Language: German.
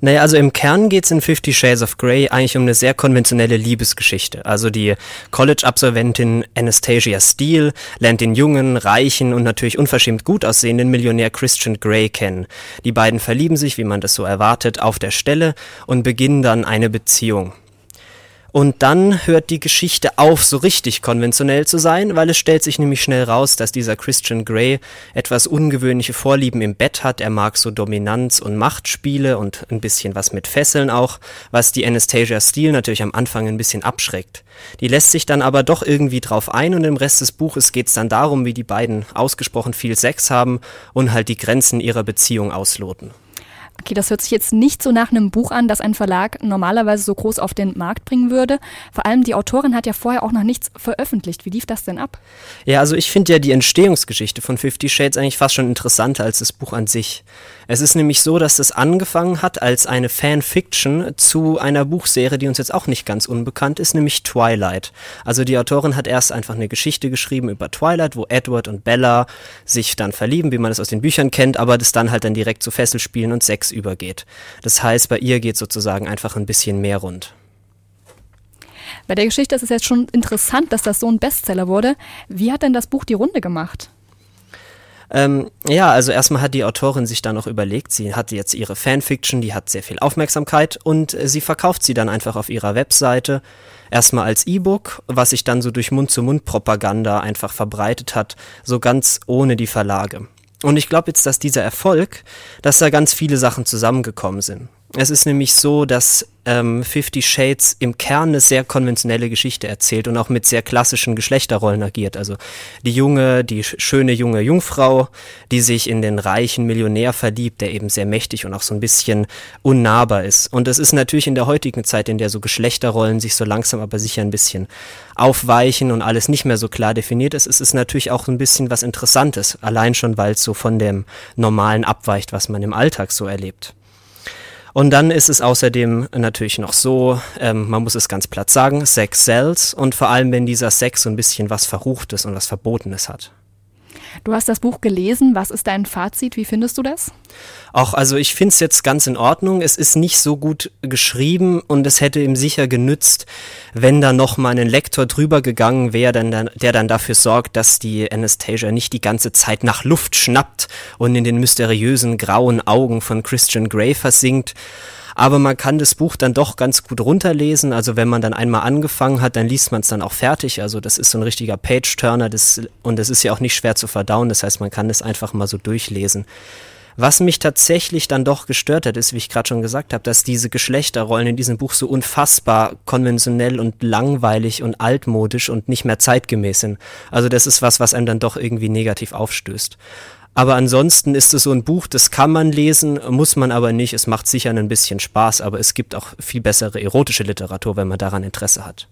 Naja, also im Kern geht's in Fifty Shades of Grey eigentlich um eine sehr konventionelle Liebesgeschichte. Also die College-Absolventin Anastasia Steele lernt den jungen, reichen und natürlich unverschämt gut aussehenden Millionär Christian Grey kennen. Die beiden verlieben sich, wie man das so erwartet, auf der Stelle und beginnen dann eine Beziehung. Und dann hört die Geschichte auf, so richtig konventionell zu sein, weil es stellt sich nämlich schnell raus, dass dieser Christian Grey etwas ungewöhnliche Vorlieben im Bett hat. Er mag so Dominanz- und Machtspiele und ein bisschen was mit Fesseln auch, was die Anastasia Steele natürlich am Anfang ein bisschen abschreckt. Die lässt sich dann aber doch irgendwie drauf ein und im Rest des Buches geht's dann darum, wie die beiden ausgesprochen viel Sex haben und halt die Grenzen ihrer Beziehung ausloten. Okay, das hört sich jetzt nicht so nach einem Buch an, das ein Verlag normalerweise so groß auf den Markt bringen würde. Vor allem die Autorin hat ja vorher auch noch nichts veröffentlicht. Wie lief das denn ab? Ja, also ich finde ja die Entstehungsgeschichte von Fifty Shades eigentlich fast schon interessanter als das Buch an sich. Es ist nämlich so, dass es angefangen hat als eine Fanfiction zu einer Buchserie, die uns jetzt auch nicht ganz unbekannt ist, nämlich Twilight. Also die Autorin hat erst einfach eine Geschichte geschrieben über Twilight, wo Edward und Bella sich dann verlieben, wie man es aus den Büchern kennt, aber das dann halt dann direkt zu Fesselspielen und Sex übergeht. Das heißt, bei ihr geht sozusagen einfach ein bisschen mehr rund. Bei der Geschichte ist es jetzt schon interessant, dass das so ein Bestseller wurde. Wie hat denn das Buch die Runde gemacht? Ähm, ja, also erstmal hat die Autorin sich dann noch überlegt, sie hat jetzt ihre Fanfiction, die hat sehr viel Aufmerksamkeit und äh, sie verkauft sie dann einfach auf ihrer Webseite. Erstmal als E-Book, was sich dann so durch Mund-zu-Mund-Propaganda einfach verbreitet hat, so ganz ohne die Verlage. Und ich glaube jetzt, dass dieser Erfolg, dass da ganz viele Sachen zusammengekommen sind. Es ist nämlich so, dass ähm, Fifty Shades im Kern eine sehr konventionelle Geschichte erzählt und auch mit sehr klassischen Geschlechterrollen agiert. Also die junge, die schöne junge Jungfrau, die sich in den reichen Millionär verliebt, der eben sehr mächtig und auch so ein bisschen unnahbar ist. Und das ist natürlich in der heutigen Zeit, in der so Geschlechterrollen sich so langsam aber sicher ein bisschen aufweichen und alles nicht mehr so klar definiert ist, ist es natürlich auch ein bisschen was Interessantes. Allein schon, weil es so von dem Normalen abweicht, was man im Alltag so erlebt. Und dann ist es außerdem natürlich noch so, ähm, man muss es ganz platt sagen, Sex sells und vor allem, wenn dieser Sex so ein bisschen was Verruchtes und was Verbotenes hat. Du hast das Buch gelesen. Was ist dein Fazit? Wie findest du das? Auch, also ich finde es jetzt ganz in Ordnung. Es ist nicht so gut geschrieben und es hätte ihm sicher genützt, wenn da noch mal ein Lektor drüber gegangen wäre, der dann dafür sorgt, dass die Anastasia nicht die ganze Zeit nach Luft schnappt und in den mysteriösen grauen Augen von Christian Grey versinkt aber man kann das Buch dann doch ganz gut runterlesen. Also wenn man dann einmal angefangen hat, dann liest man es dann auch fertig. Also das ist so ein richtiger Page-Turner und das ist ja auch nicht schwer zu verdauen. Das heißt, man kann das einfach mal so durchlesen. Was mich tatsächlich dann doch gestört hat, ist, wie ich gerade schon gesagt habe, dass diese Geschlechterrollen in diesem Buch so unfassbar konventionell und langweilig und altmodisch und nicht mehr zeitgemäß sind. Also das ist was, was einem dann doch irgendwie negativ aufstößt. Aber ansonsten ist es so ein Buch, das kann man lesen, muss man aber nicht. Es macht sicher ein bisschen Spaß, aber es gibt auch viel bessere erotische Literatur, wenn man daran Interesse hat.